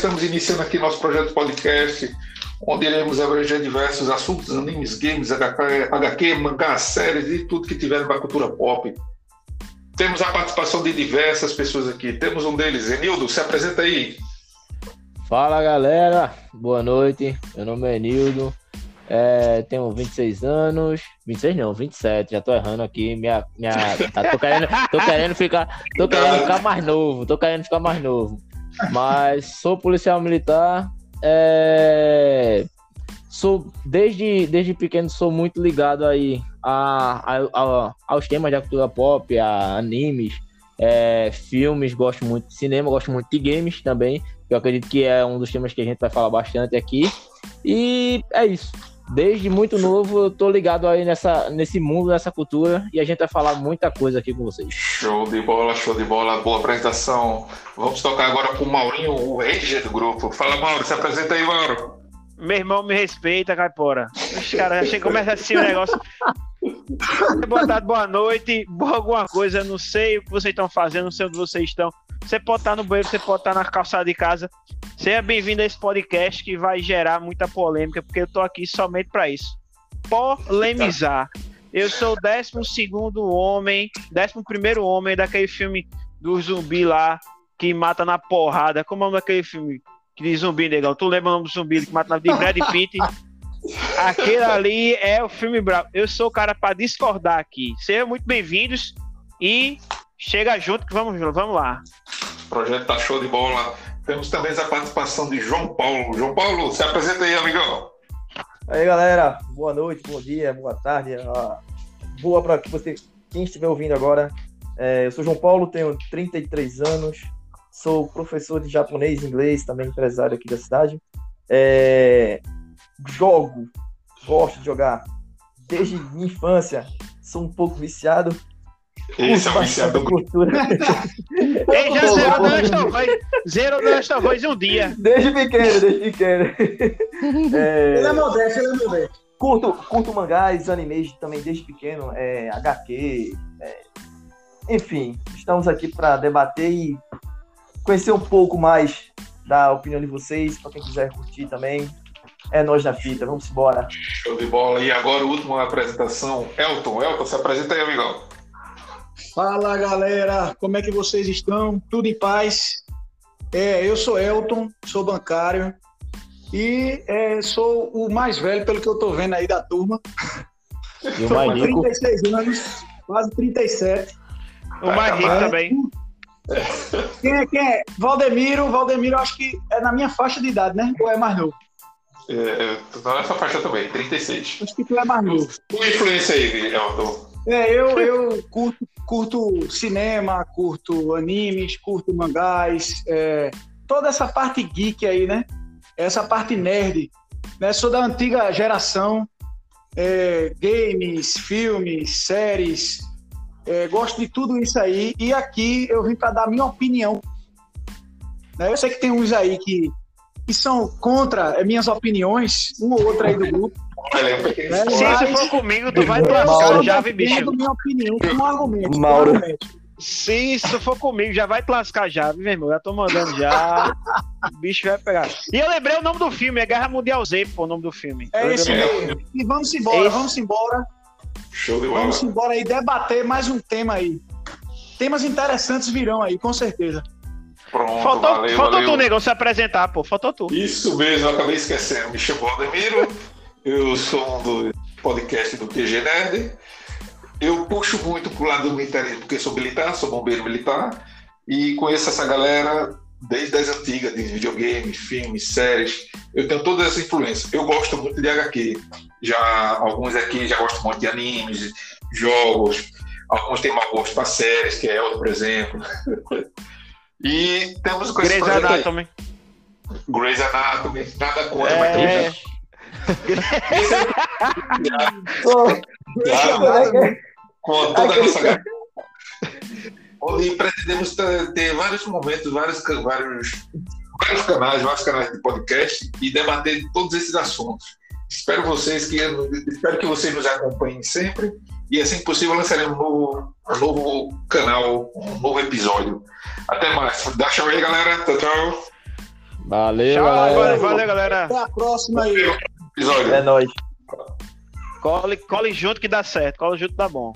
estamos iniciando aqui nosso projeto podcast, onde iremos abranger diversos assuntos, animes, games, HQ, HQ mangá, séries e tudo que tiver na cultura pop. Temos a participação de diversas pessoas aqui. Temos um deles, Enildo, se apresenta aí. Fala galera, boa noite. Meu nome é Enildo, é, tenho 26 anos. 26 não, 27, já tô errando aqui. Minha, minha, tá, tô, querendo, tô querendo ficar. Tô querendo ficar mais novo, tô querendo ficar mais novo. Mas sou policial militar. É, sou desde, desde pequeno sou muito ligado aí a, a, a aos temas da cultura pop, a animes, é, filmes, gosto muito de cinema, gosto muito de games também. Eu acredito que é um dos temas que a gente vai falar bastante aqui. E é isso desde muito novo eu tô ligado aí nessa, nesse mundo, nessa cultura, e a gente vai falar muita coisa aqui com vocês. Show de bola, show de bola, boa apresentação. Vamos tocar agora com o Maurinho, o ranger do grupo. Fala, Mauro, se apresenta aí, Mauro. Meu irmão me respeita, caipora. Os caras já começa assim o negócio. boa tarde, boa noite, boa alguma coisa, não sei o que vocês estão fazendo, não sei onde vocês estão. Você pode estar no banheiro, você pode estar na calçada de casa. Seja bem-vindo a esse podcast que vai gerar muita polêmica, porque eu tô aqui somente para isso. Polemizar. Eu sou o 12 homem, 11 homem daquele filme do zumbi lá que mata na porrada. Como é o nome daquele filme? Que diz zumbi, negão. Tu lembra o nome do zumbi que mata na de Brad Pitt? Aquele ali é o filme bravo. Eu sou o cara para discordar aqui. Sejam muito bem-vindos e chega junto que vamos, vamos lá. O projeto tá show de bola. Temos também a participação de João Paulo. João Paulo, se apresenta aí, amigão. Aí, galera. Boa noite, bom dia, boa tarde. Boa para você, quem estiver ouvindo agora. É, eu sou João Paulo, tenho 33 anos, sou professor de japonês e inglês, também empresário aqui da cidade. É, jogo, gosto de jogar desde minha infância, sou um pouco viciado esse é o viciado do cultura. Ele já zerou Dust Voz. Zerou Dust Voz um dia. Desde pequeno, desde pequeno. É... Ele é modesto, ele é modesto. Curto, curto mangás, animes também desde pequeno, é, HQ. É... Enfim, estamos aqui para debater e conhecer um pouco mais da opinião de vocês, para quem quiser curtir também. É nós na fita, vamos embora. Show de bola. E agora, última apresentação, Elton. Elton, se apresenta aí, amigão. Fala galera, como é que vocês estão? Tudo em paz? É, eu sou Elton, sou bancário e é, sou o mais velho, pelo que eu tô vendo aí da turma. E o mais rico? 36 anos, quase 37. O mais rico também. Quem é, quem é? Valdemiro, Valdemiro acho que é na minha faixa de idade, né? Ou é mais novo? É, tu tá nessa faixa também, 36. Acho que tu é mais novo. Tu influência aí, Elton? É, eu, eu curto, curto cinema, curto animes, curto mangás, é, toda essa parte geek aí, né? Essa parte nerd. Né? Sou da antiga geração, é, games, filmes, séries, é, gosto de tudo isso aí. E aqui eu vim para dar minha opinião. Né? Eu sei que tem uns aí que, que são contra minhas opiniões, um ou outro aí do grupo. Se isso for comigo, tu vai lascar já, vi, bicho. minha opinião com argumento. Mauro. Se isso for comigo, já vai te lascar já, viu, meu irmão? Já tô mandando já. O bicho vai pegar. E eu lembrei o nome do filme, é Guerra Mundial Z, pô, o nome do filme. É esse mesmo. E vamos embora, esse... vamos embora. Show de bola. Vamos embora aí debater mais um tema aí. Temas interessantes virão aí, com certeza. Pronto, faltou, valeu, faltou valeu. tu, negão, se apresentar, pô. Faltou tu. Isso mesmo, eu acabei esquecendo. Me chamou Ademiro. Eu sou um do podcast do QG Nerd. Eu puxo muito pro lado do militarismo, porque sou militar, sou bombeiro militar, e conheço essa galera desde as antigas, de videogame, filmes, séries. Eu tenho toda essa influência. Eu gosto muito de HQ. Já, alguns aqui já gostam muito de animes, jogos. Alguns têm mau gosto para séries, que é Elton, por exemplo. e temos com Grey's Anatomy. Grey's Anatomy, nada contra, é... mas com toda a nossa onde pretendemos ter vários momentos, vários, vários, vários canais, vários canais de podcast e debater todos esses assuntos. Espero vocês que espero que vocês nos acompanhem sempre e assim que possível lançaremos um novo, um novo canal, um novo episódio. Até mais. Dá tchau aí, galera. Tchau, tchau. Valeu, Tchau, galera. valeu, valeu, galera. Até a próxima aí. Episódio. É nóis. Cole, cole junto que dá certo. Cole junto dá bom.